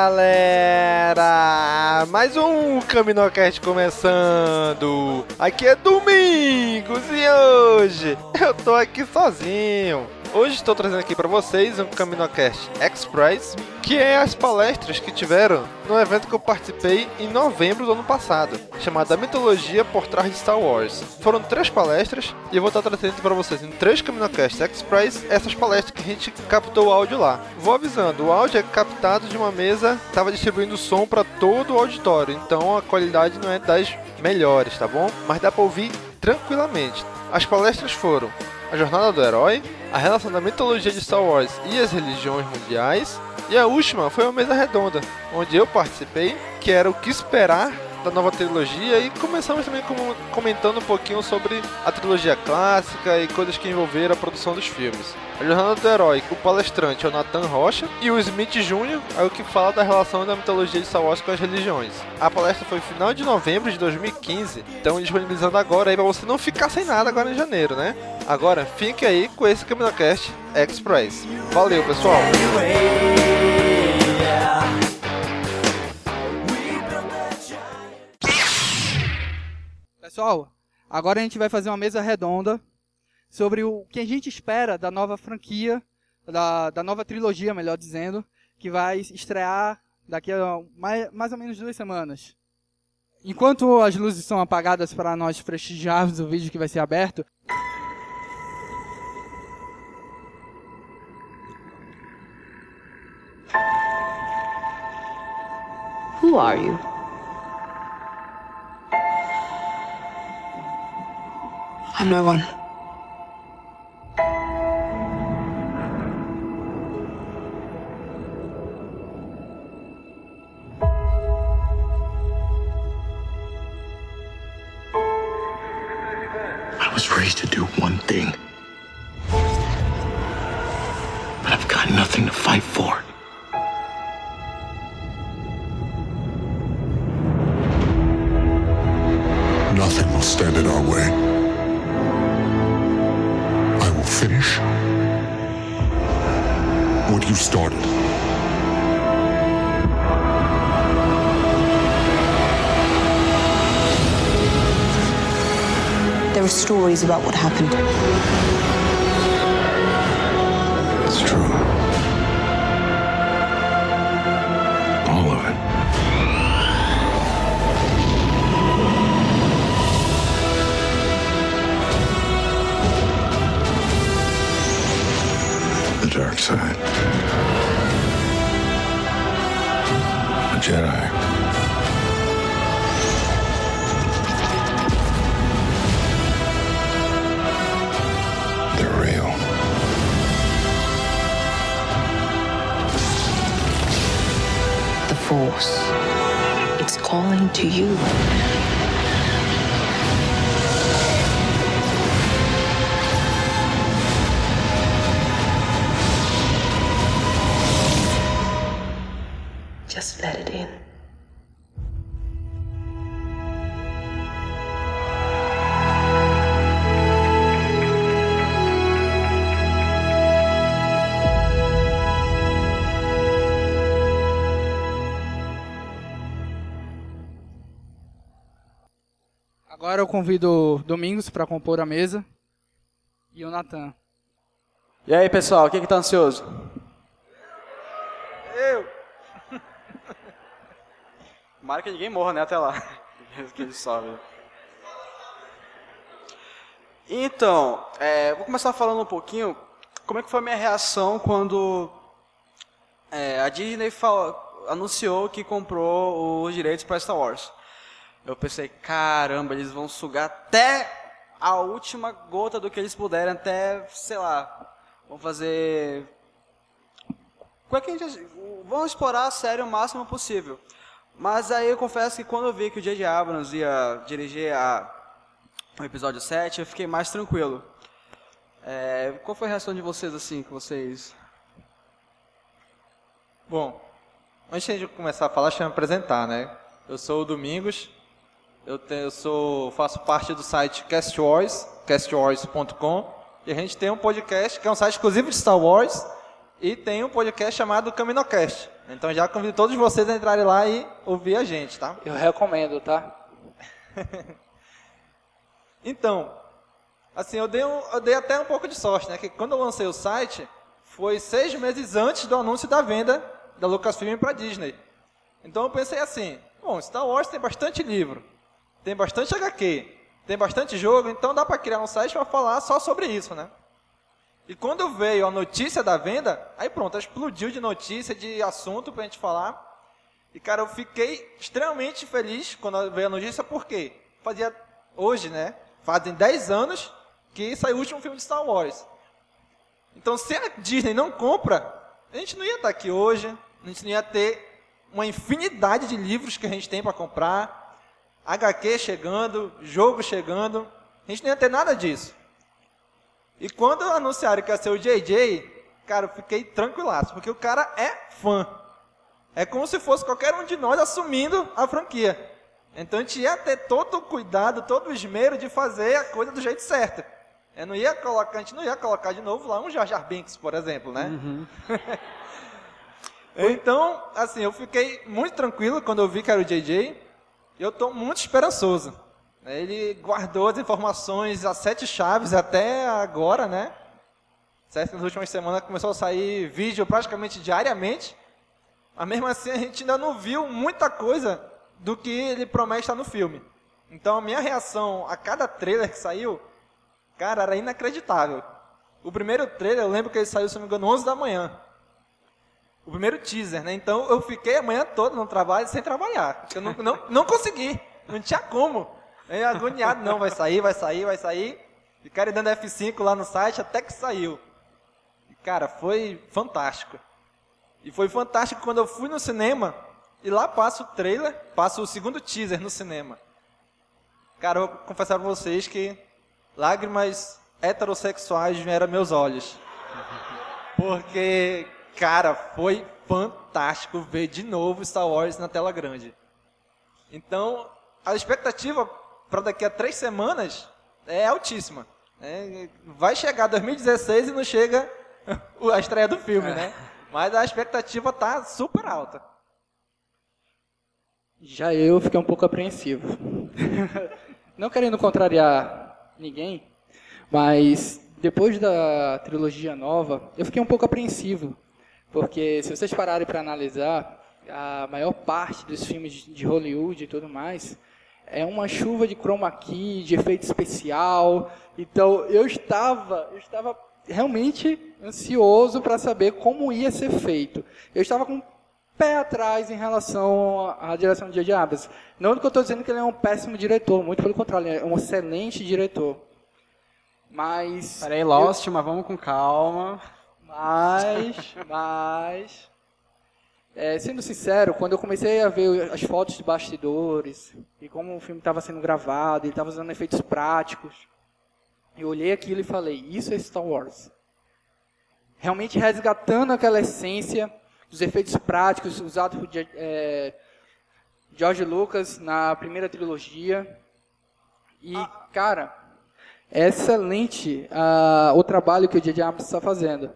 galera! Mais um Caminocast começando! Aqui é Domingos e hoje eu tô aqui sozinho. Hoje estou trazendo aqui para vocês um Caminocast Express, que é as palestras que tiveram no evento que eu participei em novembro do ano passado, chamado A Mitologia por Trás de Star Wars. Foram três palestras e eu vou estar trazendo para vocês em três Caminocast Express essas palestras que a gente captou o áudio lá. Vou avisando, o áudio é captado de uma mesa, estava distribuindo som para todo o auditório, então a qualidade não é das melhores, tá bom? Mas dá para ouvir tranquilamente. As palestras foram a Jornada do Herói, a relação da mitologia de Star Wars e as religiões mundiais, e a última foi uma mesa redonda, onde eu participei, que era o que esperar da nova trilogia e começamos também com- comentando um pouquinho sobre a trilogia clássica e coisas que envolveram a produção dos filmes. A Jornada do Herói, o palestrante é o Nathan Rocha e o Smith Jr. é o que fala da relação da mitologia de Star Wars com as religiões. A palestra foi final de novembro de 2015, então disponibilizando agora aí pra você não ficar sem nada agora em janeiro, né? Agora fique aí com esse CaminoCast Express. Valeu, pessoal! Pessoal, agora a gente vai fazer uma mesa redonda sobre o que a gente espera da nova franquia, da, da nova trilogia, melhor dizendo, que vai estrear daqui a mais, mais ou menos duas semanas. Enquanto as luzes são apagadas para nós prestigiarmos o vídeo que vai ser aberto, Who are you? I'm no one. Stories about what happened. It's true. All of it. The dark side. A Jedi. Force. It's calling to you. Convido o Domingos para compor a mesa e o Natan. E aí, pessoal, quem que tá ansioso? Eu. Tomara que ninguém morra, né, até lá. que ele sobe. Então, é, vou começar falando um pouquinho como é que foi a minha reação quando é, a Disney falou, anunciou que comprou os direitos para Star Wars. Eu pensei, caramba, eles vão sugar até a última gota do que eles puderem, até, sei lá, vão fazer... Como é que a gente... Vão explorar a série o máximo possível. Mas aí eu confesso que quando eu vi que o J.J. Abrams ia dirigir a, o episódio 7, eu fiquei mais tranquilo. É, qual foi a reação de vocês, assim, que vocês... Bom, antes de começar a falar, deixa eu me apresentar, né? Eu sou o Domingos, eu, te, eu sou, faço parte do site Cast Wars, castwars.com, e a gente tem um podcast que é um site exclusivo de Star Wars, e tem um podcast chamado CaminoCast. Então já convido todos vocês a entrarem lá e ouvir a gente, tá? Eu recomendo, tá? então, assim, eu dei, um, eu dei até um pouco de sorte, né? Que quando eu lancei o site, foi seis meses antes do anúncio da venda da Lucasfilm para Disney. Então eu pensei assim, bom, Star Wars tem bastante livro, tem bastante HQ, tem bastante jogo, então dá para criar um site para falar só sobre isso, né? E quando veio a notícia da venda, aí pronto, explodiu de notícia, de assunto pra gente falar. E cara, eu fiquei extremamente feliz quando veio a notícia, porque fazia hoje, né? Fazem 10 anos que saiu o último filme de Star Wars. Então, se a Disney não compra, a gente não ia estar aqui hoje, a gente não ia ter uma infinidade de livros que a gente tem para comprar, HQ chegando, jogo chegando, a gente não ia ter nada disso. E quando anunciaram que ia ser o JJ, cara, eu fiquei tranquilaço, porque o cara é fã. É como se fosse qualquer um de nós assumindo a franquia. Então a gente ia ter todo o cuidado, todo o esmero de fazer a coisa do jeito certo. Eu não ia colocar, a gente não ia colocar de novo lá um Jar Jar Binks, por exemplo, né? Uhum. então, assim, eu fiquei muito tranquilo quando eu vi que era o JJ. Eu estou muito esperançoso. Ele guardou as informações, as sete chaves até agora, né? Certo? Nas últimas semanas começou a sair vídeo praticamente diariamente. Mas mesmo assim a gente ainda não viu muita coisa do que ele promete estar no filme. Então a minha reação a cada trailer que saiu, cara, era inacreditável. O primeiro trailer, eu lembro que ele saiu, se não me engano, 11 da manhã. O primeiro teaser, né? Então eu fiquei a manhã toda no trabalho sem trabalhar. Eu não, não, não consegui. Não tinha como. É agoniado, não, vai sair, vai sair, vai sair. Ficaram dando F5 lá no site até que saiu. E, cara, foi fantástico. E foi fantástico quando eu fui no cinema e lá passa o trailer, passa o segundo teaser no cinema. Cara, eu vou confessar pra vocês que lágrimas heterossexuais vieram meus olhos. Porque, cara, foi fantástico ver de novo Star Wars na tela grande. Então, a expectativa para daqui a três semanas é altíssima. Né? Vai chegar 2016 e não chega a estreia do filme, é. né? Mas a expectativa tá super alta. Já eu fiquei um pouco apreensivo. não querendo contrariar ninguém, mas depois da trilogia nova, eu fiquei um pouco apreensivo. Porque se vocês pararem para analisar, a maior parte dos filmes de Hollywood e tudo mais é uma chuva de chroma key, de efeito especial. Então eu estava, eu estava realmente ansioso para saber como ia ser feito. Eu estava com o pé atrás em relação à direção de J.J. Abrams. Não que eu estou dizendo que ele é um péssimo diretor, muito pelo contrário, ele é um excelente diretor. Mas. Parei Lost, eu... mas vamos com calma. Mas, mas. É, sendo sincero, quando eu comecei a ver as fotos de bastidores e como o filme estava sendo gravado, ele estava usando efeitos práticos, eu olhei aquilo e falei: Isso é Star Wars. Realmente resgatando aquela essência dos efeitos práticos usados por é, George Lucas na primeira trilogia. E, cara, é excelente uh, o trabalho que o J.J. Abrams está fazendo.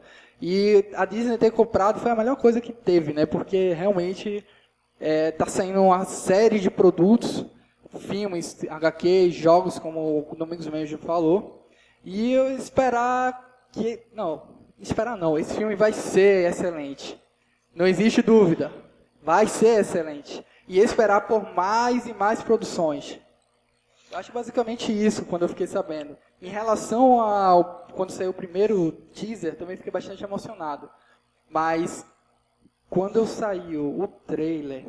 E a Disney ter comprado foi a melhor coisa que teve, né? Porque realmente está é, tá saindo uma série de produtos filmes, HQ, jogos, como o Domingos mesmo falou. E eu esperar que. Não, esperar não. Esse filme vai ser excelente. Não existe dúvida. Vai ser excelente. E esperar por mais e mais produções. Eu acho basicamente isso quando eu fiquei sabendo. Em relação ao quando saiu o primeiro teaser, também fiquei bastante emocionado. Mas quando saiu o trailer,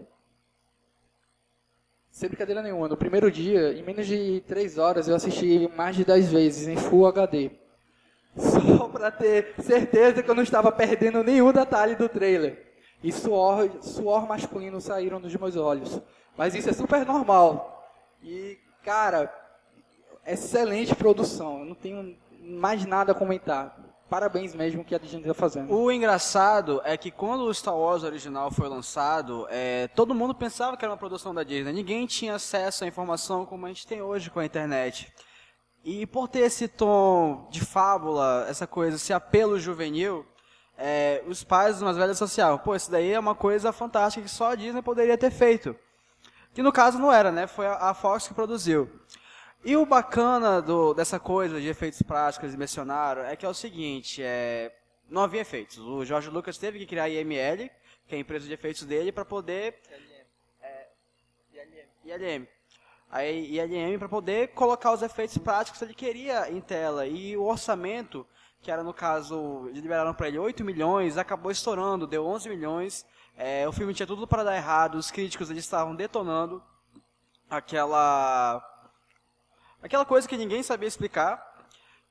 sem brincadeira nenhuma, no primeiro dia, em menos de 3 horas, eu assisti mais de 10 vezes em Full HD. Só para ter certeza que eu não estava perdendo nenhum detalhe do trailer. E suor, suor masculino saíram dos meus olhos. Mas isso é super normal. E, cara, excelente produção. Eu não tenho mais nada a comentar. Parabéns mesmo que a Disney está fazendo. O engraçado é que quando o Star Wars original foi lançado, é, todo mundo pensava que era uma produção da Disney. Ninguém tinha acesso à informação como a gente tem hoje com a internet. E por ter esse tom de fábula, essa coisa, esse apelo juvenil, é, os pais mais velhos associavam. Pô, isso daí é uma coisa fantástica que só a Disney poderia ter feito. Que no caso não era, né? Foi a, Fox que produziu. E o bacana do, dessa coisa de efeitos práticos eles mencionaram é que é o seguinte, é, não havia efeitos. O George Lucas teve que criar a IML, que é a empresa de efeitos dele, para poder... É, ILM. A ILM para poder colocar os efeitos práticos que ele queria em tela. E o orçamento, que era no caso, liberaram para ele 8 milhões, acabou estourando, deu 11 milhões. É, o filme tinha tudo para dar errado, os críticos eles estavam detonando aquela aquela coisa que ninguém sabia explicar.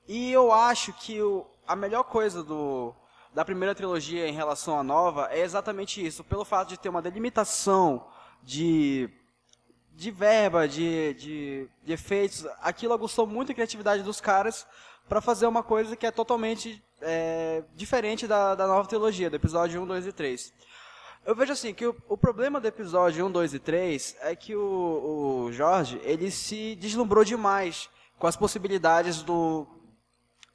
E eu acho que o, a melhor coisa do, da primeira trilogia em relação à nova é exatamente isso. Pelo fato de ter uma delimitação de, de verba, de, de, de efeitos, aquilo aguçou muito a criatividade dos caras para fazer uma coisa que é totalmente é, diferente da, da nova trilogia, do episódio 1, 2 e 3. Eu vejo assim, que o, o, problema do episódio 1, 2 e 3 é que o, o Jorge, ele se deslumbrou demais com as possibilidades do,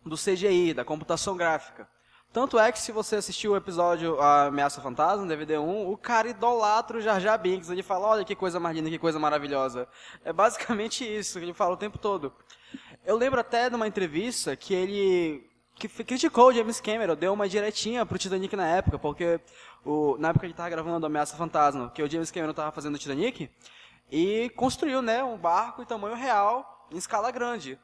do CGI, da computação gráfica. Tanto é que se você assistiu o episódio A Ameaça Fantasma, DVD 1, o cara idolatra o Jar Jar Binks. Ele fala, olha que coisa mais linda, que coisa maravilhosa. É basicamente isso que ele fala o tempo todo. Eu lembro até de uma entrevista que ele que criticou o James Cameron, deu uma diretinha pro Titanic na época, porque o, na época ele estava gravando Ameaça Fantasma, que o James Cameron estava fazendo o Titanic, e construiu né, um barco em tamanho real, em escala grande.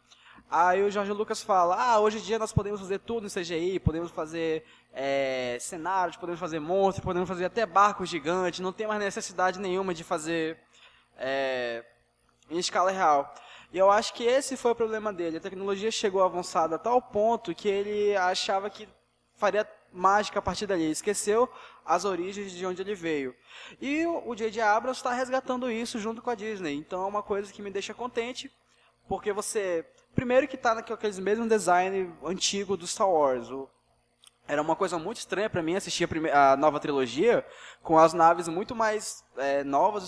Aí o Jorge Lucas fala, ah, hoje em dia nós podemos fazer tudo em CGI, podemos fazer é, cenários, podemos fazer monstros, podemos fazer até barcos gigantes, não tem mais necessidade nenhuma de fazer é, em escala real. E eu acho que esse foi o problema dele. A tecnologia chegou avançada a tal ponto que ele achava que faria mágica a partir dali. Esqueceu as origens de onde ele veio. E o J.J. Abrams está resgatando isso junto com a Disney. Então é uma coisa que me deixa contente, porque você... Primeiro que está naqueles mesmos design antigo do Star Wars. O, era uma coisa muito estranha para mim assistir a, primeira, a, nova trilogia com as naves muito mais é, novas e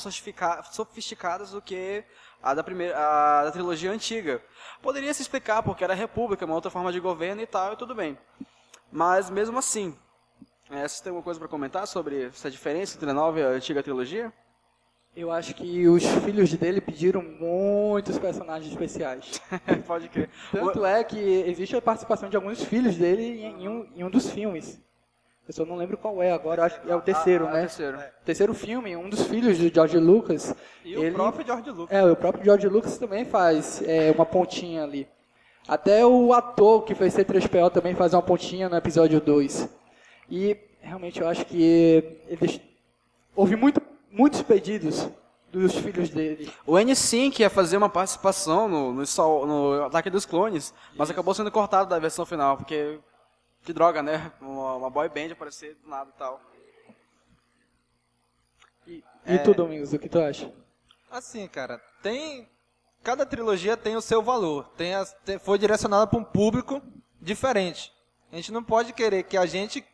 sofisticadas do que a da, primeira, a da trilogia antiga. Poderia se explicar porque era república, uma outra forma de governo e tal, e tudo bem. Mas mesmo assim, é, você tem alguma coisa para comentar sobre essa diferença entre a nova e a antiga trilogia? Eu acho que os filhos dele pediram muitos personagens especiais. Pode crer. Tanto é que existe a participação de alguns filhos dele em um, em um dos filmes. Eu não lembro qual é agora, acho que é o terceiro, ah, né? É o terceiro. O terceiro filme, um dos filhos de George Lucas. E ele... o próprio George Lucas. É, o próprio George Lucas também faz é, uma pontinha ali. Até o ator que fez C3PO também faz uma pontinha no episódio 2. E realmente eu acho que eles... houve muito, muitos pedidos dos filhos dele. O N5 ia fazer uma participação no, no, no Ataque dos Clones, mas acabou sendo cortado da versão final, porque que droga, né? Uma, uma boy band aparecer do nada e tal. E, e é... tu, Domingos, o que tu acha? Assim, cara, tem. Cada trilogia tem o seu valor. Tem, as, tem foi direcionada para um público diferente. A gente não pode querer que a gente.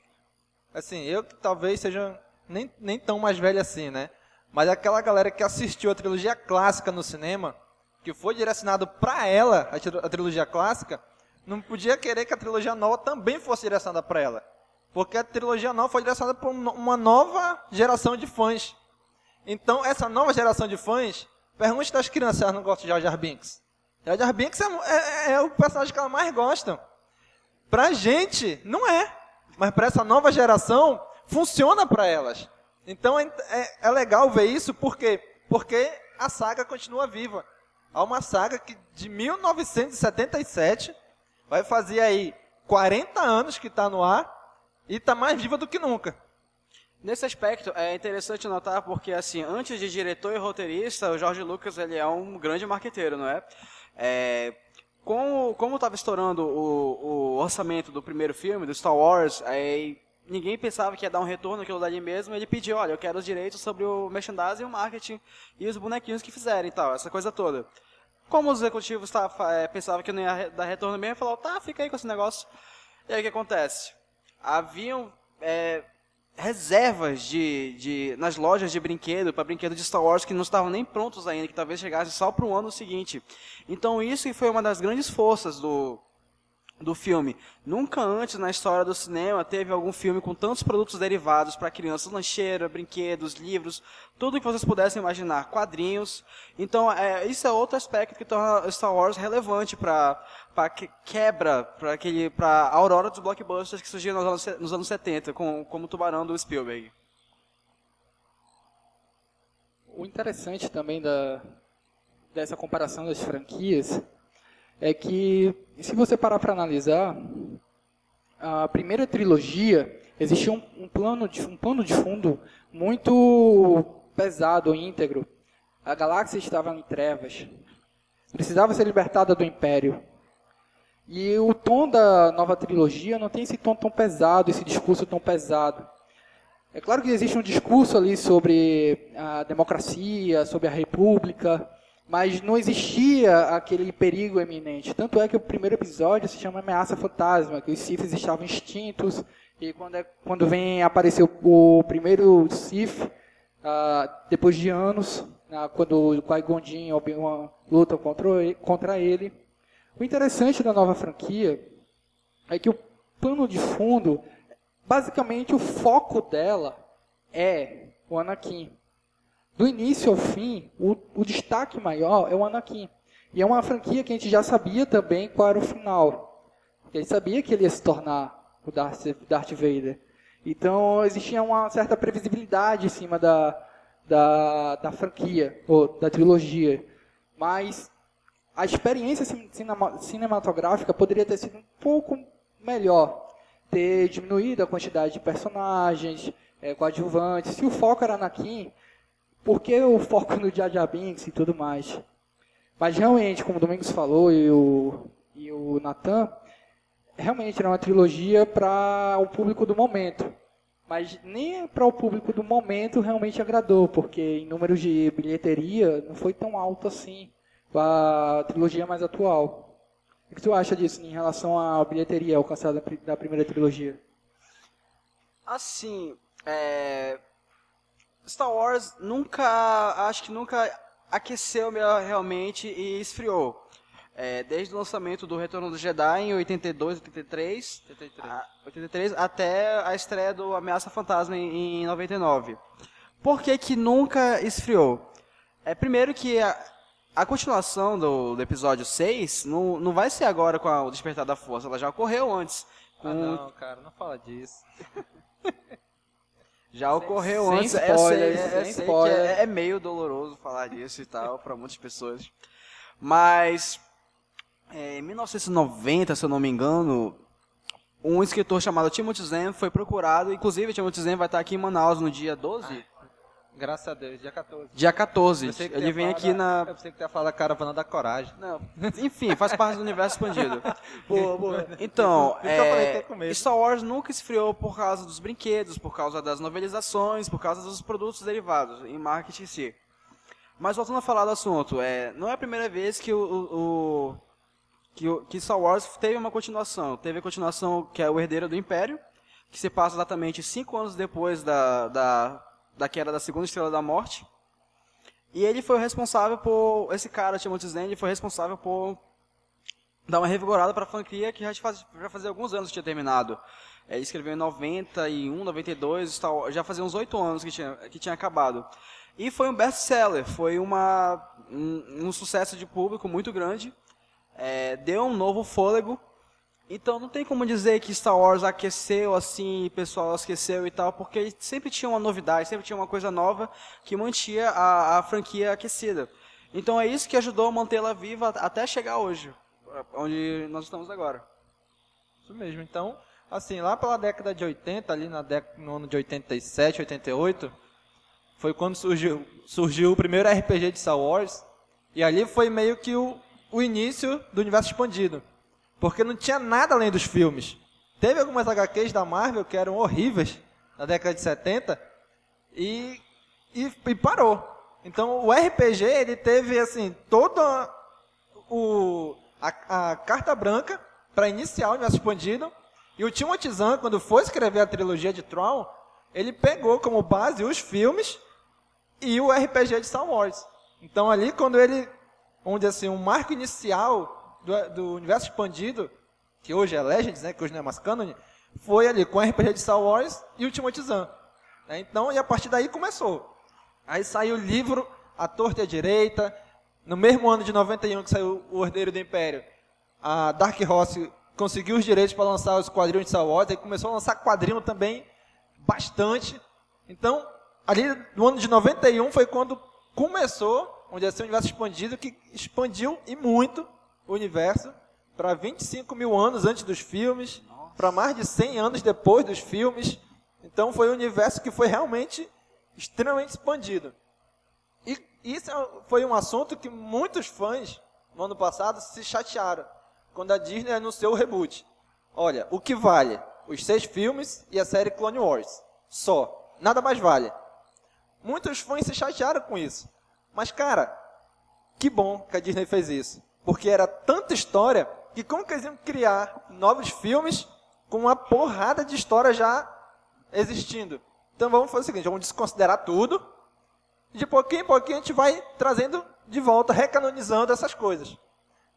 Assim, eu talvez seja nem, nem tão mais velho assim, né? Mas aquela galera que assistiu a trilogia clássica no cinema, que foi direcionado para ela, a trilogia clássica, não podia querer que a trilogia nova também fosse direcionada para ela. Porque a trilogia nova foi direcionada para uma nova geração de fãs. Então, essa nova geração de fãs Pergunte das crianças se elas não gostam de Jar Jar Binks. Jar Jar Binks é, é, é o personagem que elas mais gostam. Pra gente, não é. Mas para essa nova geração, funciona para elas. Então é, é, é, legal ver isso, por quê? Porque a saga continua viva. Há uma saga que de 1977 vai fazer aí 40 anos que está no ar e está mais viva do que nunca. Nesse aspecto, é interessante notar porque, assim, antes de diretor e roteirista, o George Lucas ele é um grande marqueteiro, não é? é como estava estourando o, o, orçamento do primeiro filme, do Star Wars, aí ninguém pensava que ia dar um retorno aquilo dali mesmo, ele pediu, olha, eu quero os direitos sobre o merchandising o marketing e os bonequinhos que fizerem e tal, essa coisa toda. Como os executivos tá, é, pensavam que não ia dar retorno mesmo, falou, tá, fica aí com esse negócio. E aí o que acontece? Haviam é, reservas de, de, nas lojas de brinquedo, para brinquedo de Star Wars, que não estavam nem prontos ainda, que talvez chegassem só para o ano seguinte. Então isso foi uma das grandes forças do, do filme. Nunca antes na história do cinema teve algum filme com tantos produtos derivados para crianças, lancheira, brinquedos, livros, tudo que vocês pudessem imaginar, quadrinhos. Então, é, isso é outro aspecto que torna Star Wars relevante para para que, quebra para aquele para a aurora dos blockbusters que surgiram nos anos, nos anos 70, com, como o Tubarão do Spielberg. O interessante também da dessa comparação das franquias é que, se você parar para analisar, a primeira trilogia existia um, um, plano de, um plano de fundo muito pesado, íntegro. A galáxia estava em trevas. Precisava ser libertada do Império. E o tom da nova trilogia não tem esse tom tão pesado, esse discurso tão pesado. É claro que existe um discurso ali sobre a democracia, sobre a república, mas não existia aquele perigo eminente. Tanto é que o primeiro episódio se chama Ameaça Fantasma, que os Siths estavam extintos, e quando, é, quando vem aparecer o, o primeiro Sith, uh, depois de anos, uh, quando o Qui-Gon Jinn e Obi-Wan lutam contra, contra ele. O interessante da nova franquia é que o pano de fundo, basicamente o foco dela é o Anakin. Do início ao fim, o, o destaque maior é o Anakin. E é uma franquia que a gente já sabia também qual era o final. A gente sabia que ele ia se tornar o Darth, Darth Vader. Então existia uma certa previsibilidade em cima da, da, da franquia, ou da trilogia. Mas a experiência cinema, cinematográfica poderia ter sido um pouco melhor. Ter diminuído a quantidade de personagens, é, coadjuvantes. Se o foco era Anakin, por que o foco no Jar Binks e tudo mais? Mas realmente, como o Domingos falou e o, e o Nathan, realmente era uma trilogia para o público do momento. Mas nem para o público do momento realmente agradou, porque em números de bilheteria não foi tão alto assim a trilogia mais atual. O que tu acha disso em relação à bilheteria alcançada da primeira trilogia? Assim, é, Star Wars nunca, acho que nunca aqueceu realmente e esfriou. É, desde o lançamento do Retorno do Jedi em 82, 83, 83. A, 83 até a estreia do Ameaça Fantasma em, em 99. Por que que nunca esfriou? É, primeiro que a, a continuação do, do, episódio 6 não, não vai ser agora com a, o Despertar da Força, ela já ocorreu antes. Com... Ah não, cara, não fala disso. Já ocorreu sem antes. Eu sei, é, eu sei é, é, meio doloroso falar disso e tal para muitas pessoas. Mas é, em 1990, se eu não me engano, um escritor chamado Timothy Zen foi procurado. Inclusive, Timothy Zen vai estar aqui em Manaus no dia 12. Graças a Deus, dia 14. Dia 14. Ele vem aqui da, na. Eu pensei que ia falar da caravana da coragem. Não. Enfim, faz parte do universo expandido. boa, boa. Então, é, Star Wars nunca esfriou por causa dos brinquedos, por causa das novelizações, por causa dos produtos derivados, em marketing em si. Mas voltando a falar do assunto, é, não é a primeira vez que o, o que, que Star Wars teve uma continuação. Teve a continuação que é o Herdeiro do Império, que se passa exatamente cinco anos depois da, da da queda da segunda estrela da morte. E ele foi responsável por. Esse cara, Timothy Zahn, ele foi responsável por dar uma revigorada para a franquia que já, faz, já fazia alguns anos que tinha terminado. Ele escreveu em 91, 92, já fazia uns oito anos que tinha, que tinha acabado. E foi um best-seller, foi uma, um, um, sucesso de público muito grande, é, deu um novo fôlego. Então não tem como dizer que Star Wars aqueceu assim, o pessoal esqueceu e tal, porque sempre tinha uma novidade, sempre tinha uma coisa nova que mantinha a, a franquia aquecida. Então é isso que ajudou a mantê-la viva até chegar hoje, onde nós estamos agora. Isso mesmo. Então, assim, lá pela década de 80, ali na década, no ano de 87, 88, foi quando surgiu, surgiu o primeiro RPG de Star Wars. E ali foi meio que o, o início do universo expandido. Porque não tinha nada além dos filmes. Teve algumas HQs da Marvel que eram horríveis na década de 70 e, e, e parou. Então o RPG ele teve assim toda o, a, a carta branca para iniciar o universo expandido. E o Timothy Zahn, quando foi escrever a trilogia de Tron, ele pegou como base os filmes e o RPG de Star Wars. Então ali, quando ele, onde assim, um marco inicial do, do, universo expandido, que hoje é Legends, né, que hoje não é mais canon, foi ali com o RPG de Star Wars e o Timothy Zahn. Né? Então, e a partir daí começou. Aí saiu o livro A Torta e a Direita. No mesmo ano de 91 que saiu O Herdeiro do Império, a Dark Horse conseguiu os direitos para lançar os quadrinhos de Star Wars, aí começou a lançar quadrinho também bastante. Então, ali no ano de 91 foi quando começou, onde ia ser um universo expandido, que expandiu e muito o universo para 25 mil anos antes dos filmes, para mais de 100 anos depois dos filmes. Então foi um universo que foi realmente extremamente expandido. E isso é foi um assunto que muitos fãs no ano passado se chatearam quando a Disney anunciou o reboot. Olha, o que vale? Os seis filmes e a série Clone Wars. Só. Nada mais vale. Muitos fãs se chatearam com isso. Mas, cara, que bom que a Disney fez isso. Porque era tanta história que como que eles iam criar novos filmes com uma porrada de história já existindo? Então vamos fazer o seguinte, vamos desconsiderar tudo. De pouquinho em pouquinho a gente vai trazendo de volta, recanonizando essas coisas.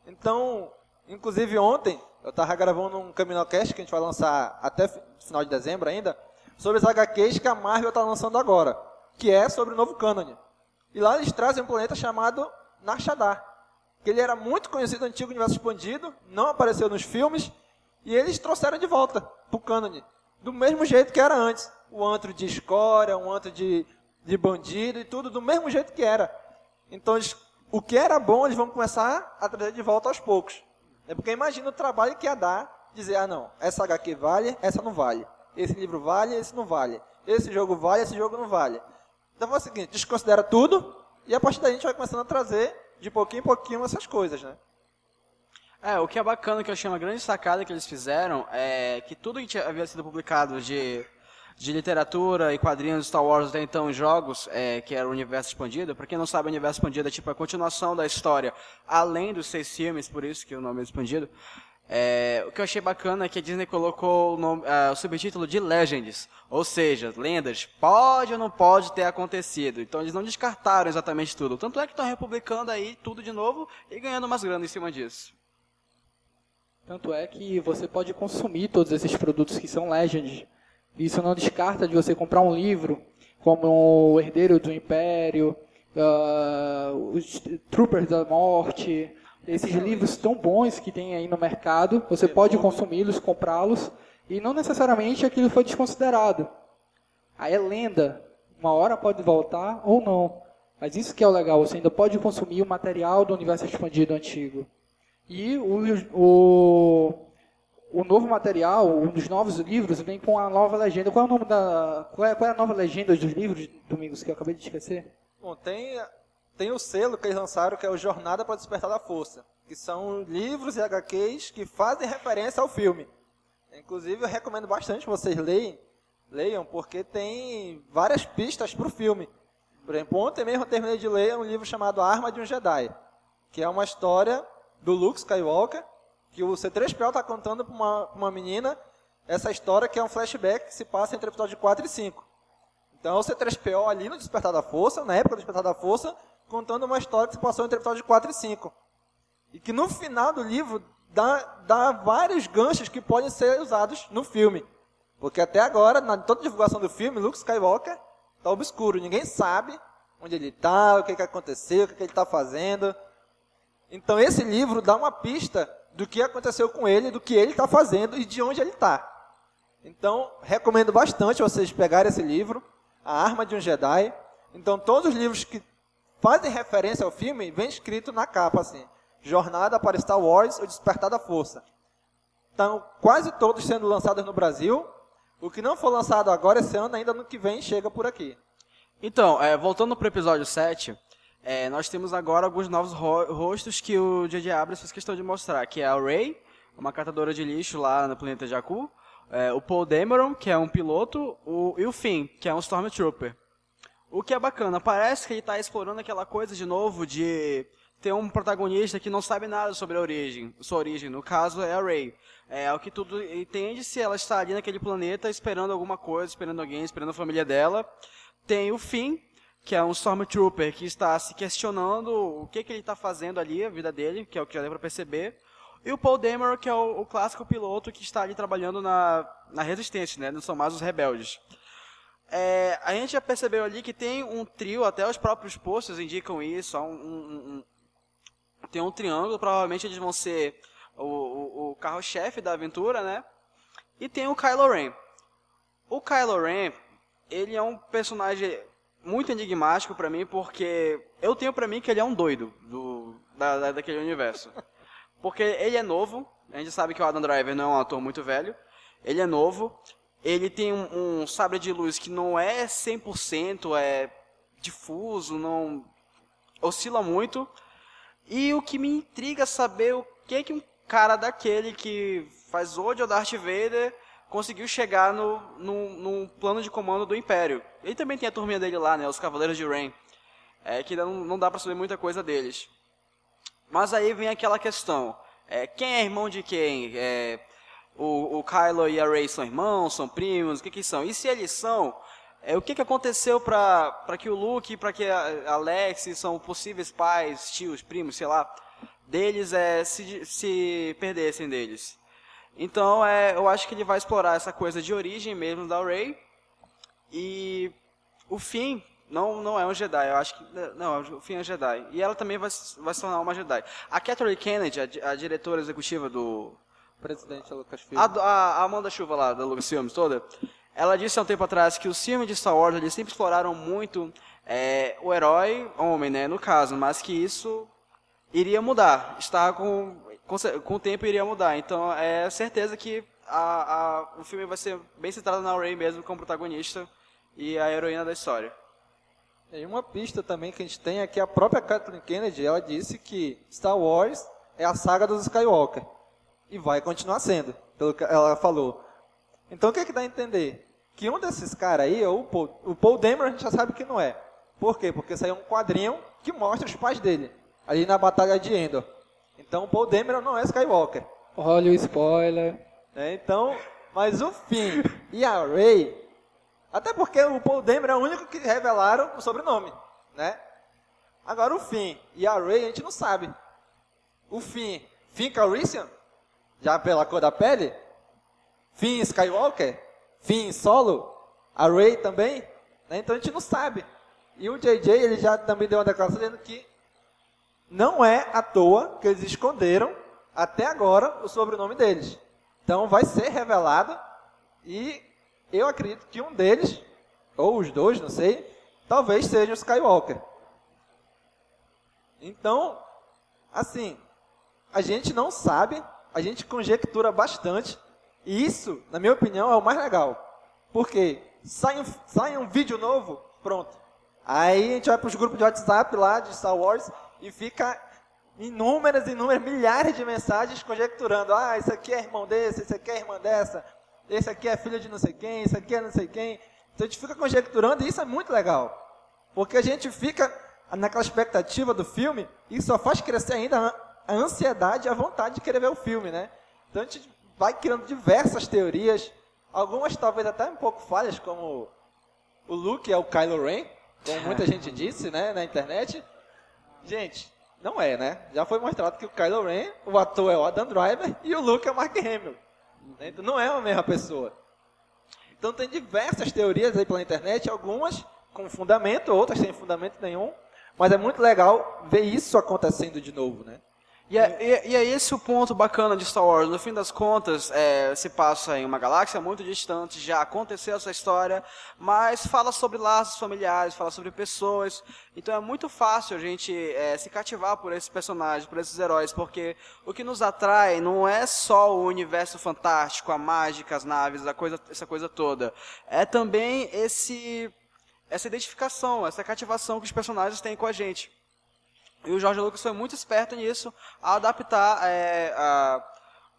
Então, inclusive ontem, eu estava gravando um Caminocast que a gente vai lançar até final de dezembro ainda, sobre as HQs que a Marvel está lançando agora que é sobre o novo cânone. E lá eles trazem um planeta chamado Narshadar, que ele era muito conhecido no antigo universo expandido, não apareceu nos filmes, e eles trouxeram de volta para o cânone, do mesmo jeito que era antes. O antro de escória, um antro de, de bandido e tudo, do mesmo jeito que era. Então, eles, o que era bom, eles vão começar a trazer de volta aos poucos. É porque imagina o trabalho que ia dar, dizer, ah não, essa HQ vale, essa não vale. Esse livro vale, esse não vale. Esse jogo vale, esse jogo não vale. Então é o seguinte, desconsidera tudo e a partir daí a gente vai começando a trazer de pouquinho em pouquinho essas coisas, né? É, o que é bacana, que eu achei uma grande sacada que eles fizeram, é que tudo que havia sido publicado de, de literatura e quadrinhos de Star Wars até então, jogos, é, que era o universo expandido, para quem não sabe, o universo expandido é tipo a continuação da história, além dos seis filmes, por isso que o nome é expandido, é, o que eu achei bacana é que a Disney colocou o, nome, uh, o, subtítulo de Legends, ou seja, lendas, pode ou não pode ter acontecido. Então eles não descartaram exatamente tudo. Tanto é que estão republicando aí tudo de novo e ganhando mais grana em cima disso. Tanto é que você pode consumir todos esses produtos que são Legends. Isso não descarta de você comprar um livro, como o Herdeiro do Império, uh, os Troopers da Morte, esses livros tão bons que tem aí no mercado, você pode consumi-los, comprá-los, e não necessariamente aquilo foi desconsiderado. Aí é lenda, uma hora pode voltar ou não. Mas isso que é o legal, você ainda pode consumir o material do universo expandido antigo. E o, o, o novo material, um dos novos livros, vem com a nova legenda. Qual é o nome da. Qual é, qual é a nova legenda dos livros, Domingos, que eu acabei de esquecer? Bom, tem tem o selo que eles lançaram, que é o Jornada para Despertar da Força, que são livros e HQs que fazem referência ao filme. Inclusive, eu recomendo bastante vocês leiam, leiam porque tem várias pistas para o filme. Por exemplo, ontem mesmo eu terminei de ler um livro chamado Arma de um Jedi, que é uma história do Luke Skywalker, que o C-3PO está contando para uma, uma menina essa história que é um flashback que se passa entre episódio 4 e 5. Então, o C-3PO ali no Despertar da Força, na época do Despertar da Força, contando uma história que se passou entre episódios 4 e 5. E que no final do livro dá, dá vários ganchos que podem ser usados no filme. Porque até agora, na toda divulgação do filme, Luke Skywalker está obscuro. Ninguém sabe onde ele está, o que, que aconteceu, o que, que ele está fazendo. Então esse livro dá uma pista do que aconteceu com ele, do que ele está fazendo e de onde ele está. Então recomendo bastante vocês pegarem esse livro, A Arma de um Jedi. Então todos os livros que fazem referência ao filme vem escrito na capa assim: Jornada para Star Wars: O Despertar da Força. Estão quase todos sendo lançados no Brasil. O que não for lançado agora esse ano, ainda no que vem chega por aqui. Então, é, voltando para o episódio 7, é, nós temos agora alguns novos ro rostos que o J.J. Abrams fez questão de mostrar, que é a Rey, uma catadora de lixo lá no planeta Jakku, é, o Paul Dameron, que é um piloto, o, e o Finn, que é um Stormtrooper. O que é bacana, parece que ele está explorando aquela coisa de novo de ter um protagonista que não sabe nada sobre a origem, sua origem, no caso é a Rey. É o que tudo entende se ela está ali naquele planeta esperando alguma coisa, esperando alguém, esperando a família dela. Tem o Finn, que é um Stormtrooper que está se questionando o que, que ele está fazendo ali, a vida dele, que é o que já deu para perceber. E o Paul Dameron, que é o, o, clássico piloto que está ali trabalhando na, na resistência, né? Não são mais os rebeldes. É, a gente já percebeu ali que tem um trio, até os próprios posters indicam isso. Um, um, um, tem um triângulo, provavelmente eles vão ser o, o, o carro-chefe da aventura, né? E tem o Kylo Ren. O Kylo Ren, ele é um personagem muito enigmático para mim, porque eu tenho para mim que ele é um doido do, da, da, daquele universo. Porque ele é novo, a gente sabe que o Adam Driver não é um ator muito velho, ele é novo, ele tem um, um sabre de luz que não é 100%, é difuso, não oscila muito. E o que me intriga é saber o que que um cara daquele que faz ódio ao Darth Vader conseguiu chegar no, no, no, plano de comando do Império. Ele também tem a turminha dele lá, né, os Cavaleiros de Rain, é, que não, não dá para saber muita coisa deles. Mas aí vem aquela questão, é, quem é irmão de quem? É, o, o Kylo e a Rey são irmãos, são primos, o que que são? E se eles são, é, o que que aconteceu para que o Luke para que a Alex são possíveis pais, tios, primos, sei lá, deles é, se, se perdessem deles? Então, é, eu acho que ele vai explorar essa coisa de origem mesmo da Rey. E o Finn não, não é um Jedi, eu acho que. Não, o Finn é um Jedi. E ela também vai, vai se tornar uma Jedi. A Catherine Kennedy, a, a diretora executiva do. Presidente da Lucasfilm. A, a, a Amanda Chuva lá, da Lucasfilm toda. Ela disse há um tempo atrás que os filmes de Star Wars eles sempre exploraram muito é, o herói homem, né, no caso, mas que isso iria mudar. Está com com, com o tempo iria mudar. Então é certeza que a, a, o filme vai ser bem centrado na Rey mesmo como protagonista e a heroína da história. E uma pista também que a gente tem é que a própria Kathleen Kennedy ela disse que Star Wars é a saga dos Skywalker e vai continuar sendo, pelo que ela falou. Então o que, é que dá a entender? Que um desses caras aí, o Paul, o Paul Dameron, a gente já sabe que não é. Por quê? Porque saiu um quadrinho que mostra os pais dele ali na Batalha de Endor. Então Paul Dameron não é Skywalker. Olha o spoiler. É, então, mas o Finn e a Rey, até porque o Paul Dameron é o único que revelaram o sobrenome, né? Agora o Finn e a Rey a gente não sabe. O Finn, Finn Calrissian, já pela cor da pele, Finn Skywalker, Finn Solo, a Rey também, né? então a gente não sabe. E o JJ ele já também deu uma declaração dizendo que não é à toa que eles esconderam até agora o sobrenome deles. Então vai ser revelado e eu acredito que um deles, ou os dois, não sei, talvez seja o Skywalker. Então, assim, a gente não sabe, a gente conjectura bastante, e isso, na minha opinião, é o mais legal. Porque sai um, sai um vídeo novo, pronto. Aí a gente vai para os grupos de WhatsApp lá de Star Wars e fica inúmeras, inúmeras, milhares de mensagens conjecturando: ah, isso aqui é irmão desse, esse aqui é irmã dessa, esse aqui é filho de não sei quem, isso aqui é não sei quem. Então a gente fica conjecturando e isso é muito legal. Porque a gente fica naquela expectativa do filme e só faz crescer ainda a ansiedade e a vontade de querer ver o filme, né? Então a gente vai criando diversas teorias, algumas talvez até um pouco falhas, como o Luke é o Kylo Ren, como muita gente disse, né, na internet. Gente, não é, né? Já foi mostrado que o Kylo Ren, o ator é o Adam Driver e o Luke é o Mark Hamill. Então não é a mesma pessoa. Então tem diversas teorias aí pela internet, algumas com fundamento, outras sem fundamento nenhum. Mas é muito legal ver isso acontecendo de novo, né? E é, e, e é esse o ponto bacana de Star Wars. No fim das contas, é, se passa em uma galáxia muito distante, já aconteceu essa história, mas fala sobre laços familiares, fala sobre pessoas. Então é muito fácil a gente é, se cativar por esses personagens, por esses heróis, porque o que nos atrai não é só o universo fantástico, a mágica, as naves, a coisa, essa coisa toda. É também esse essa identificação, essa cativação que os personagens têm com a gente. E o George Lucas foi muito esperto nisso, a adaptar é, a,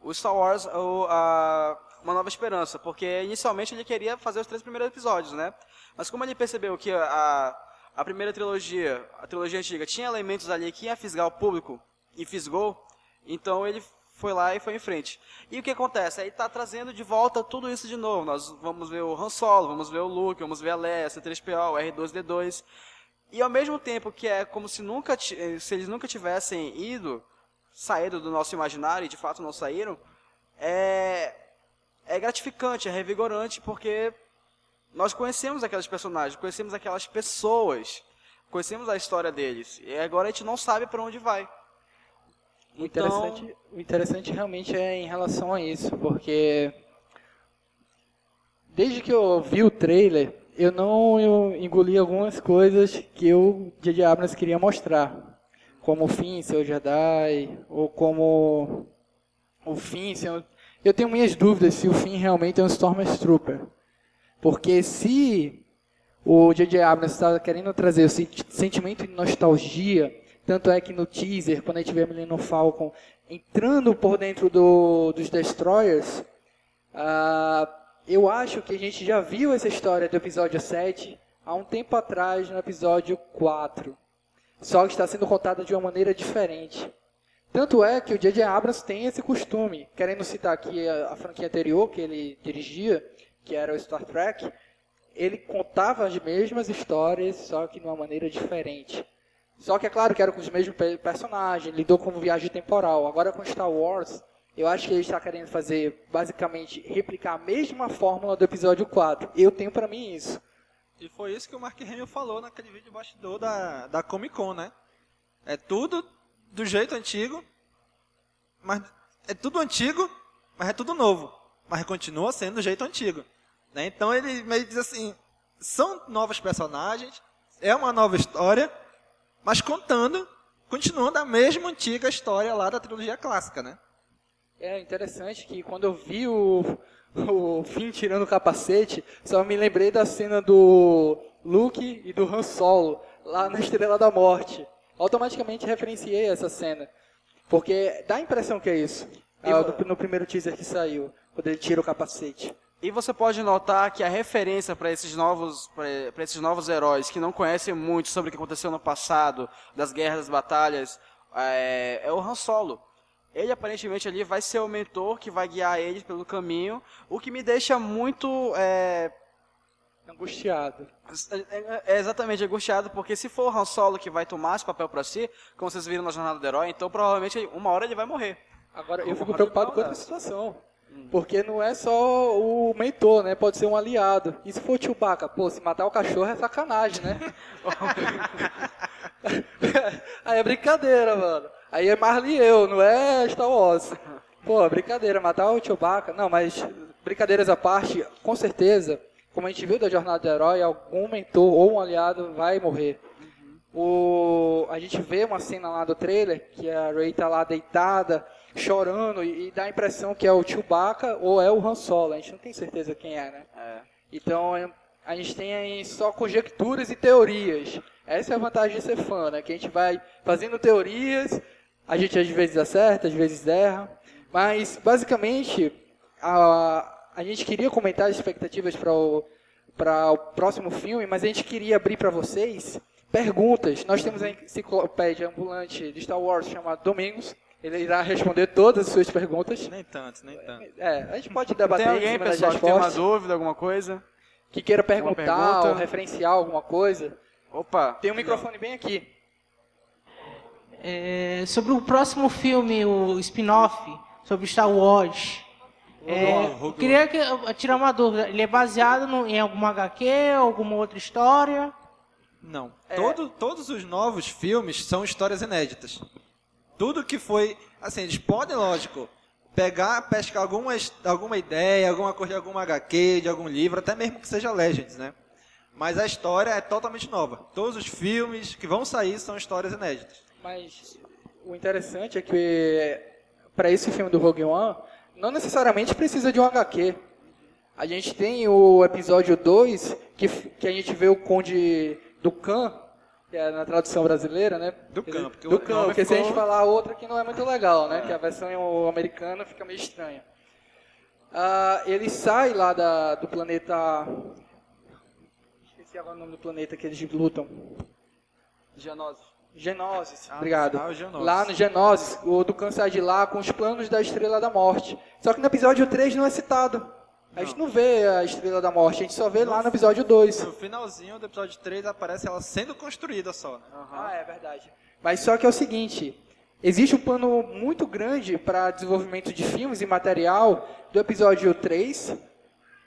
o Star Wars a Uma Nova Esperança, porque inicialmente ele queria fazer os três primeiros episódios, né? Mas como ele percebeu que a, a primeira trilogia, a trilogia antiga, tinha elementos ali que ia fisgar o público, e fisgou, então ele foi lá e foi em frente. E o que acontece? Aí está trazendo de volta tudo isso de novo. Nós vamos ver o Han Solo, vamos ver o Luke, vamos ver a Leia, C3PO, o R2-D2. E ao mesmo tempo que é como se nunca eh, se eles nunca tivessem ido, saído do nosso imaginário e de fato não saíram, é é gratificante, é revigorante porque nós conhecemos aqueles personagens, conhecemos aquelas pessoas, conhecemos a história deles e agora a gente não sabe para onde vai. O interessante, então... o interessante realmente é em relação a isso, porque desde que eu vi o trailer, eu não eu engoli algumas coisas que o J.J. Abrams queria mostrar, como o Finn ser o Jedi, ou como o Finn ser... Eu tenho minhas dúvidas se o Finn realmente é um Stormtrooper. Porque se o J.J. Abrams está querendo trazer o sentimento de nostalgia, tanto é que no teaser, quando a gente vê a Millennium Falcon entrando por dentro do, dos Destroyers, uh, eu acho que a gente já viu essa história do episódio 7 há um tempo atrás, no episódio 4. Só que está sendo contada de uma maneira diferente. Tanto é que o J.J. Abrams tem esse costume, querendo citar aqui a, a, franquia anterior que ele dirigia, que era o Star Trek, ele contava as mesmas histórias, só que de uma maneira diferente. Só que é claro que era com os mesmos personagens, lidou com viagem temporal. Agora com Star Wars, eu acho que ele está querendo fazer, basicamente, replicar a mesma fórmula do episódio 4. Eu tenho para mim isso. E foi isso que o Mark Hamill falou naquele vídeo bastidor da, da Comic Con, né? É tudo do jeito antigo, mas é tudo antigo, mas é tudo novo. Mas continua sendo do jeito antigo. Né? Então ele meio diz assim, são novos personagens, é uma nova história, mas contando, continuando a mesma antiga história lá da trilogia clássica, né? É interessante que quando eu vi o, o Finn tirando o capacete, só me lembrei da cena do Luke e do Han Solo, lá na Estrela da Morte. Automaticamente referenciei essa cena. Porque dá a impressão que é isso. No, no primeiro teaser que saiu, quando ele tira o capacete. E você pode notar que a referência para esses novos para esses novos heróis que não conhecem muito sobre o que aconteceu no passado, das guerras, das batalhas, é, é o Han Solo. Ele aparentemente ali vai ser o mentor que vai guiar eles pelo caminho, o que me deixa muito é... angustiado. É, é, exatamente angustiado, porque se for o Han Solo que vai tomar esse papel para si, como vocês viram na jornada do herói, então provavelmente uma hora ele vai morrer. Agora eu fico preocupado com outra situação. Hum. Porque não é só o mentor, né? Pode ser um aliado. E se for o Chewbacca? Pô, se matar o cachorro é sacanagem, né? Aí é brincadeira, mano. Aí é Marley eu, não é Star Wars. Pô, brincadeira, matar o Chewbacca. Não, mas brincadeiras à parte, com certeza, como a gente viu da Jornada do Herói, algum mentor ou um aliado vai morrer. O, a gente vê uma cena lá do trailer, que a Rey tá lá deitada, chorando, e, e dá a impressão que é o Chewbacca ou é o Han Solo. A gente não tem certeza quem é, né? É. Então, a gente tem aí só conjecturas e teorias. Essa é a vantagem de ser fã, né? Que a gente vai fazendo teorias a gente às vezes acerta, às vezes erra. Mas, basicamente, a, a gente queria comentar as expectativas para o, o próximo filme, mas a gente queria abrir para vocês perguntas. Nós temos a enciclopédia ambulante de Star Wars chamada Domingos. Ele irá responder todas as suas perguntas. Nem tanto, nem tanto. É, a gente pode debater tem alguém, pessoal, que tem uma dúvida, alguma coisa? Que queira perguntar ou referenciar alguma coisa? Opa! Tem um microfone bem aqui. É, sobre o próximo filme, o spin-off, sobre Star Wars. É, eu queria que, tirar uma dúvida. Ele é baseado no, em alguma HQ, alguma outra história? Não. Todo, todos os novos filmes são histórias inéditas. Tudo que foi. Assim, eles podem, lógico, pegar, pescar alguma, alguma ideia, alguma coisa de alguma HQ, de algum livro, até mesmo que seja Legends, né? Mas a história é totalmente nova. Todos os filmes que vão sair são histórias inéditas. Mas o interessante é que para esse filme do Rogue One, não necessariamente precisa de um HQ. A gente tem o episódio 2, que, que a gente vê o Conde do Khan, que é na tradução brasileira, né? Do Khan, porque do o Khan, nome porque se a gente ficou- falar outra que não é muito legal, né? Que a versão americana fica meio estranha. Ah, ele sai lá da, do planeta... Esqueci agora o nome do planeta que eles lutam. Geonosis. Genoses, Ah, obrigado. ah, o Genoses. Lá no Genoses, o Dukan sai de lá com os planos da Estrela da Morte. Só que no episódio 3 não é citado. A gente não vê a Estrela da Morte, a gente só vê lá no episódio 2. No finalzinho do episódio 3 aparece ela sendo construída só. Né? Ah, é verdade. Mas só que é o seguinte, existe um plano muito grande para desenvolvimento de filmes e material do episódio 3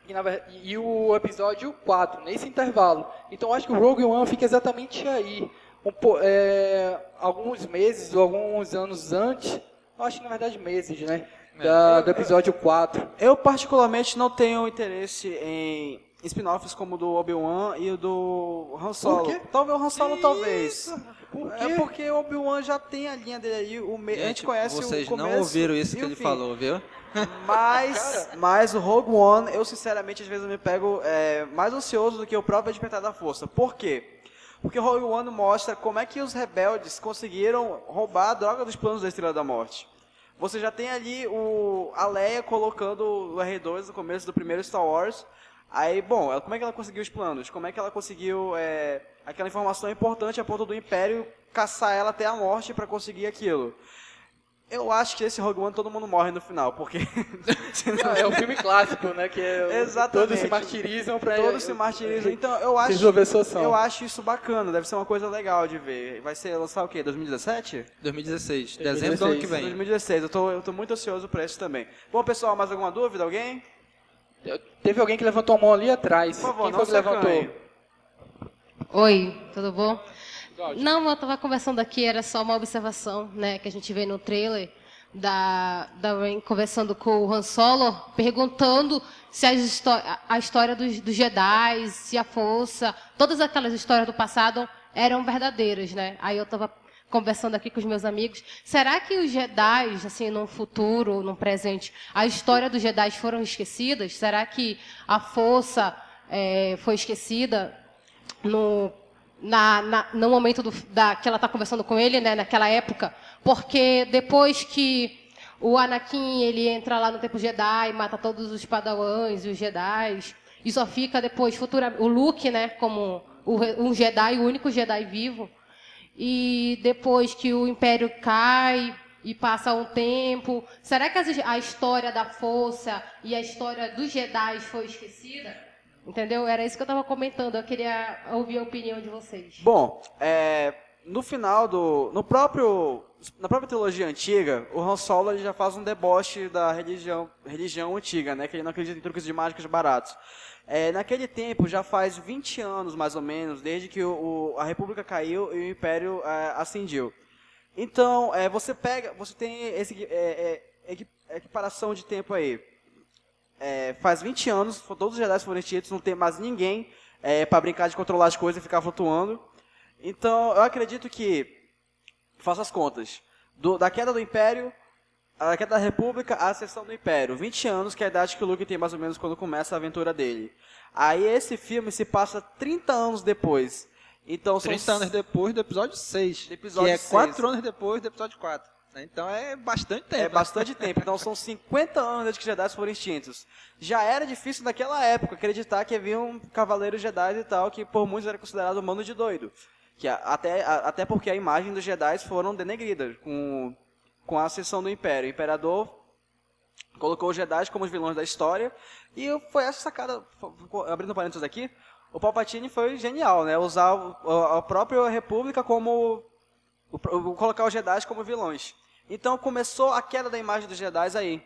e, na e o episódio 4, nesse intervalo. Então acho que o Rogue One fica exatamente aí. Um é, alguns meses ou alguns anos antes, eu acho que na verdade meses, né? Da- do episódio 4. Eu particularmente não tenho interesse em spin-offs como o do Obi-Wan e o do Han Solo. quê? Talvez o Han Solo, talvez. Por É porque o Obi-Wan já tem a linha dele aí, o me... a gente conhece vocês o começo não ouviram isso que ele fim. falou, viu? Mas, mas o Rogue One, eu sinceramente às vezes me pego é, mais ansioso do que o próprio Despertar da Força. Por quê? Porque o Rogue One mostra como é que os rebeldes conseguiram roubar a droga dos planos da Estrela da Morte. Você já tem ali o, a Leia colocando o R2 no começo do primeiro Star Wars. Aí, bom, ela- como é que ela conseguiu os planos? Como é que ela conseguiu é, aquela informação importante a ponto do Império caçar ela até a morte para conseguir aquilo? Eu acho que esse Rogue One todo mundo morre no final, porque... É o filme clássico, né? Que é, Exatamente. todos se martirizam para Todos se martirizam. Então, eu acho, resolver a situação. eu acho isso bacana. Deve ser uma coisa legal de ver. Vai ser lançar o quê? 2017? 2016. Dezembro do ano que vem. 2016. Eu tô, eu tô muito ansioso pra isso também. Bom, pessoal, mais alguma dúvida? Alguém? Teve alguém que levantou a mão ali atrás. Por favor, Quem não foi que se levantou? acanhe. Oi, tudo bom? Não, eu tava conversando aqui, era só uma observação, né, que a gente vê no trailer da, da Rain conversando com o Han Solo, perguntando se a história dos, dos Jedi, se a força, todas aquelas histórias do passado eram verdadeiras, né? Aí eu tava conversando aqui com os meus amigos, será que os Jedi, assim, no futuro, no presente, a história dos Jedi foram esquecidas? Será que a força eh, foi esquecida no, na, na- no momento do- da, que ela está conversando com ele, né, naquela época, porque depois que o Anakin ele entra lá no Tempo Jedi, mata todos os Padawans e os Jedi, e só fica depois futura, o Luke, né, como um Jedi, o único Jedi vivo, e depois que o Império cai e passa um tempo, será que a história da Força e a história dos Jedi foi esquecida? Entendeu? Era isso que eu estava comentando. Eu queria ouvir a opinião de vocês. Bom, é, no final do. No próprio. Na própria trilogia antiga, o Han Solo já faz um deboche da religião, religião antiga, né? Que ele não acredita em truques de mágicas baratos. É, naquele tempo, já faz 20 anos, mais ou menos, desde que o, o- a República caiu e o Império é, ascendiu. Então, é, você pega. Você tem esse é, é, equi- equiparação de tempo aí. É, faz 20 anos, todos os Jedi foram extintos, não tem mais ninguém é, para brincar de controlar as coisas e ficar flutuando. Então, eu acredito que, faça as contas, do- da queda do Império, a queda da República, a ascensão do Império. 20 anos, que é a idade que o Luke tem mais ou menos quando começa a aventura dele. Aí esse filme se passa 30 anos depois. Então, são 30 anos depois do episódio 6. episódio que é 6. 4 anos depois do episódio 4. Né? Então é bastante tempo. É bastante tempo. Então são 50 anos desde que os Jedi foram extintos. Já era difícil naquela época acreditar que haviam cavaleiros Jedi e tal, que por muitos era considerado um bando de doido. Que até, até porque a imagem dos Jedi foram denegridas com, com a ascensão do Império. O Imperador colocou os Jedi como os vilões da história. E foi essa sacada, abrindo parênteses aqui, o Palpatine foi genial, né? Usar a própria República como o- colocar os Jedi como vilões. Então começou a queda da imagem dos Jedi aí.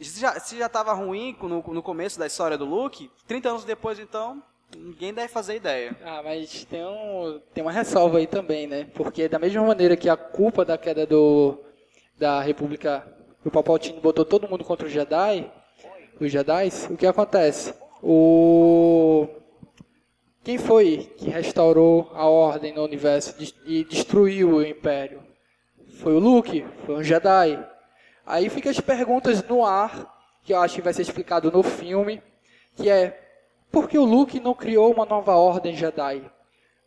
Se já, se já estava ruim no, no começo da história do Luke, 30 anos depois então, ninguém deve fazer ideia. Ah, mas tem, um, tem uma ressalva aí também, né? Porque da mesma maneira que a culpa da queda do, da República, o Palpatine botou todo mundo contra os Jedi, os Jedi, o que acontece? O quem foi que restaurou a ordem no universo e destruiu o Império? Foi o Luke, foi um Jedi. Aí fica as perguntas no ar, que eu acho que vai ser explicado no filme, que é por que o Luke não criou uma nova ordem Jedi?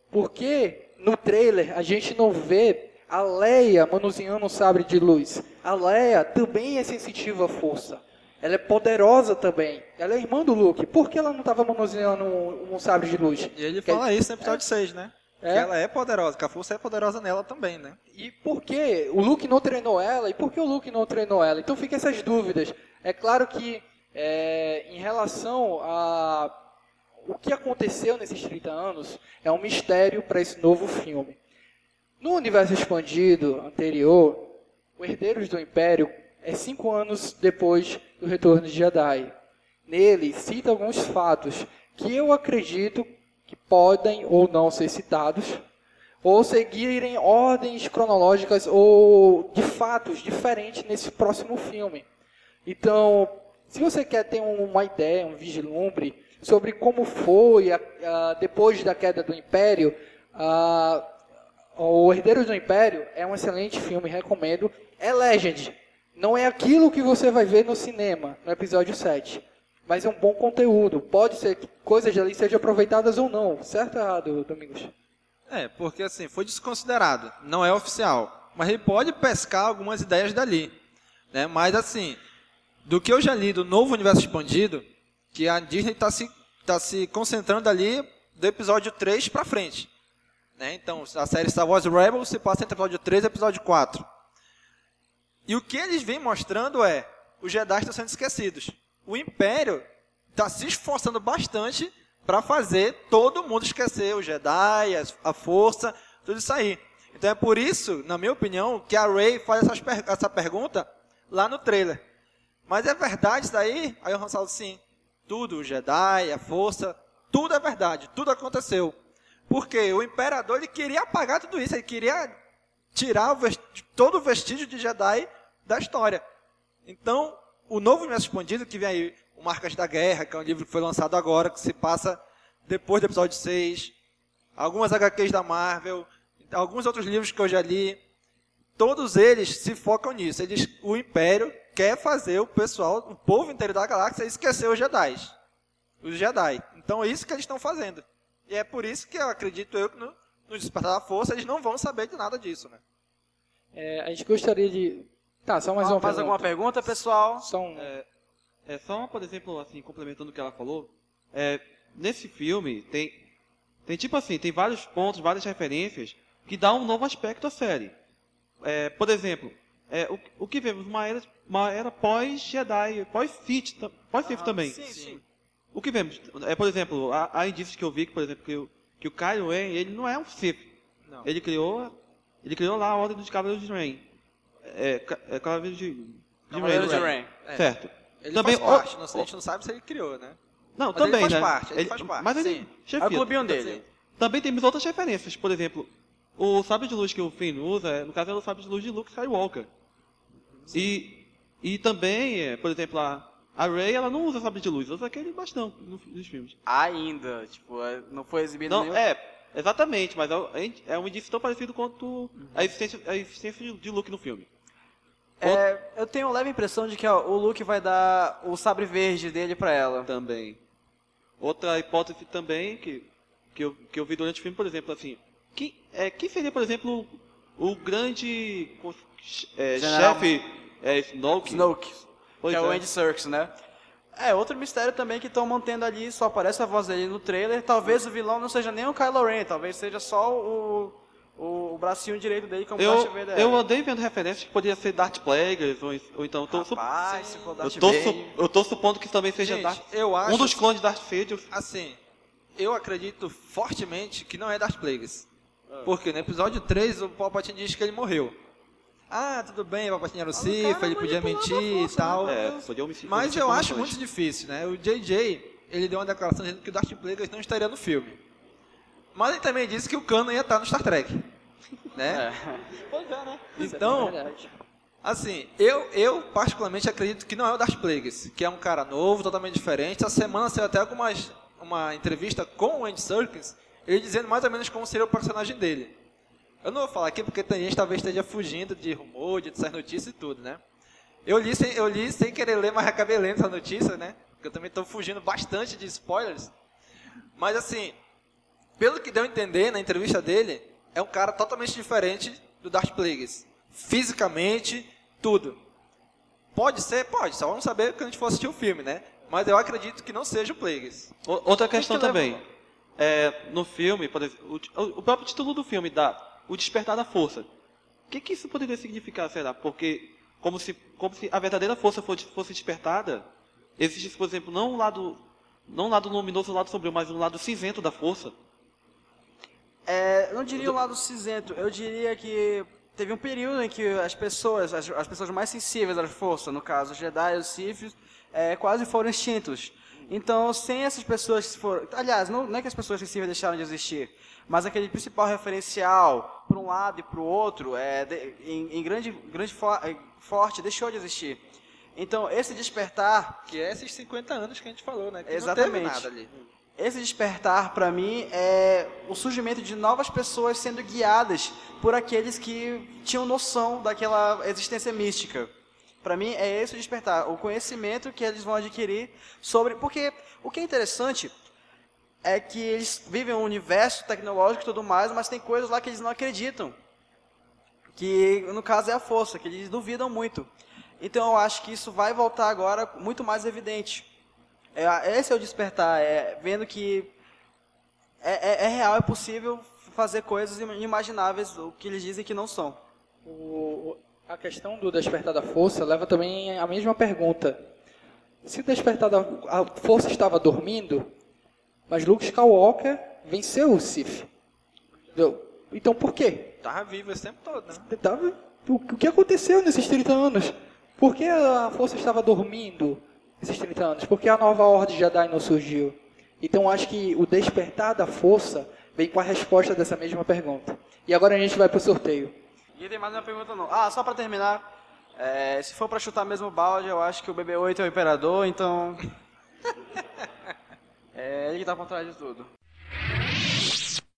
Por que no trailer a gente não vê a Leia manuseando um sabre de luz? A Leia também é sensitiva à força. Ela é poderosa também. Ela é irmã do Luke. Por que ela não estava manuseando um, um, sabre de luz? E ele fala isso no episódio é, 6, né? É? Que ela é poderosa, que a força é poderosa nela também, né? E por que o Luke não treinou ela? E por que o Luke não treinou ela? Então fica essas dúvidas. É claro que é, em relação a o que aconteceu nesses 30 anos é um mistério para esse novo filme. No universo expandido anterior, o Herdeiros do Império é cinco anos depois do retorno de Jedi. Nele cita alguns fatos que eu acredito que podem ou não ser citados, ou seguirem ordens cronológicas ou de fatos diferentes nesse próximo filme. Então, se você quer ter uma ideia, um vislumbre sobre como foi a, a, depois da queda do Império, a, o Herdeiros do Império é um excelente filme, recomendo. É Legend, não é aquilo que você vai ver no cinema, no episódio 7. Mas é um bom conteúdo. Pode ser que coisas ali sejam aproveitadas ou não. Certo ou errado, Domingos? É, porque assim, foi desconsiderado. Não é oficial. Mas ele pode pescar algumas ideias dali. Né? Mas assim, do que eu já li do novo universo expandido, que a Disney está se, tá se concentrando ali do episódio 3 para frente. Né? Então, a série Star Wars Rebels se passa entre episódio 3 e episódio 4. E o que eles vêm mostrando é, os Jedi estão sendo esquecidos. O Império está se esforçando bastante para fazer todo mundo esquecer os Jedi, a Força, tudo isso aí. Então é por isso, na minha opinião, que a Rey faz per essa pergunta lá no trailer. Mas é verdade isso daí? Aí o Han fala sim. Tudo, o Jedi, a Força, tudo é verdade, tudo aconteceu. Porque o Imperador ele queria apagar tudo isso, ele queria tirar o todo o vestígio de Jedi da história. Então, o novo universo expandido, que vem aí, o Marcas da Guerra, que é um livro que foi lançado agora, que se passa depois do episódio 6, algumas HQs da Marvel, alguns outros livros que eu já li, todos eles se focam nisso. Eles, o Império quer fazer o pessoal, o povo inteiro da galáxia, esquecer os Jedi. Os Jedi. Então é isso que eles estão fazendo. E é por isso que eu acredito eu que no, no Despertar da Força eles não vão saber de nada disso, né? É, a gente gostaria de Tá, só mais uma Faz alguma pergunta, pessoal? Só um... É, é, só, por exemplo, assim, complementando o que ela falou, é, nesse filme tem, tem tipo assim, tem vários pontos, várias referências que dão um novo aspecto à série. É, por exemplo, é, o, o que vemos uma era, uma era pós-Jedi, pós-Sith pós ah, também. Sim, sim. O que vemos, é, por exemplo, há, há indícios que eu vi que, por exemplo, que, o, que o Kylo Ren, ele não é um Sith. Não. Ele criou, ele criou lá a Ordem dos Cavaleiros de Ren é, é Cavaleiro de, de Cavaleiro de Rain. É. Certo. Ele também, faz parte, não, a gente não sabe se ele criou, né? Não, mas também, ele faz né? Parte, ele, ele faz parte, Mas ele sim. chefia. É o clubinho dele. Também temos outras referências, por exemplo, o sabre de luz que o Finn usa, no caso é o sabre de luz de Luke Skywalker. E, e também, é, por exemplo, a, a Rey, ela não usa sabre de luz, usa aquele bastão nos filmes. Ainda, tipo, é, não foi exibido Não, nenhum... é, exatamente, mas é, é um indício tão parecido quanto uhum. a existência, a existência de Luke no filme. É, eu tenho uma leve impressão de que ó, o Luke vai dar o sabre verde dele para ela. Também. Outra hipótese também que, que, eu, que eu vi durante o filme, por exemplo, assim, que, é, quem seria, por exemplo, o, o grande é, chefe é, Snoke? Snoke, pois que é, é o Andy Serkis, né? É, outro mistério também que estão mantendo ali, só aparece a voz dele no trailer. Talvez o vilão não seja nem o Kylo Ren, talvez seja só o, o, o bracinho direito dele como eu, Darth Vader. Eu andei vendo referências que poderia ser Darth Plagueis, ou, ou então... Tô, Rapaz, se for Darth eu, tô, Vader... eu tô supondo que também seja Gente, Darth, eu acho, um dos clones de Darth Vader. Assim, eu acredito fortemente que não é Darth Plagueis. Ah. Porque no episódio 3 o Palpatine diz que ele morreu. Ah, tudo bem, o Palpatine era o Sith, ele podia mentir e tal. Né? É, podia Mas eu acho muito difícil, né? O JJ, ele deu uma declaração dizendo que o Darth Plagueis não estaria no filme. Mas ele também disse que o Cano ia estar no Star Trek. Né? Pois é, né? Então, assim, eu, eu particularmente acredito que não é o Darth Plagueis, que é um cara novo, totalmente diferente. Essa semana saiu até algumas, uma entrevista com o Andy Serkis, ele dizendo mais ou menos como seria o personagem dele. Eu não vou falar aqui porque tem gente que talvez esteja fugindo de rumor, de essas notícias e tudo, né? Eu li, sem, eu li sem querer ler, mas acabei lendo essa notícia, né? Porque eu também estou fugindo bastante de spoilers. Mas assim, pelo que deu a entender na entrevista dele, é um cara totalmente diferente do Darth Plagueis. Fisicamente, tudo. Pode ser? Pode. Só vamos saber quando a gente for assistir o filme, né? Mas eu acredito que não seja o Plagueis. Outra questão que leva- também. É, no filme, por exemplo, o, o próprio título do filme dá O Despertar da Força. O que, que isso poderia significar, será? Porque, como se, como se a verdadeira força fosse, fosse despertada, existisse, por exemplo, não um lado, não um lado luminoso, um lado sombrio, mas um lado cinzento da força. É, não diria o lado cinzento, eu diria que teve um período em que as pessoas, as, as pessoas mais sensíveis à força, no caso os Jedi e os Sith, é, quase foram extintos. Então, sem essas pessoas que foram... Aliás, não, não é que as pessoas sensíveis deixaram de existir, mas aquele principal referencial para um lado e para o outro, é, de- em, em grande, grande eh, forte, deixou de existir. Então, esse despertar... Que é esses 50 anos que a gente falou, né? Que Exatamente. não teve nada ali. Esse despertar, para mim, é o surgimento de novas pessoas sendo guiadas por aqueles que tinham noção daquela existência mística. Para mim, é esse o despertar, o conhecimento que eles vão adquirir sobre. Porque o que é interessante é que eles vivem um universo tecnológico e tudo mais, mas tem coisas lá que eles não acreditam. Que, no caso, é a força, que eles duvidam muito. Então, eu acho que isso vai voltar agora muito mais evidente. É, esse é o despertar, é vendo que é, é- é real, é possível fazer coisas inimagináveis, o que eles dizem que não são. O- a questão do despertar da força leva também a mesma pergunta. Se o despertar da a força estava dormindo, mas Luke Skywalker venceu o Sith. Entendeu? Então por quê? Tava vivo esse tempo todo, né? Tava- o, o que aconteceu nesses 30 anos? Por que a força estava dormindo nesses 30 anos? Por que a nova ordem Jedi não surgiu? Então acho que o despertar da força vem com a resposta dessa mesma pergunta. E agora a gente vai para o sorteio. E tem mais uma pergunta não. Ah, só pra terminar, é, se for pra chutar mesmo o balde, eu acho que o BB-8 é o imperador, então... é ele que tá por trás de tudo.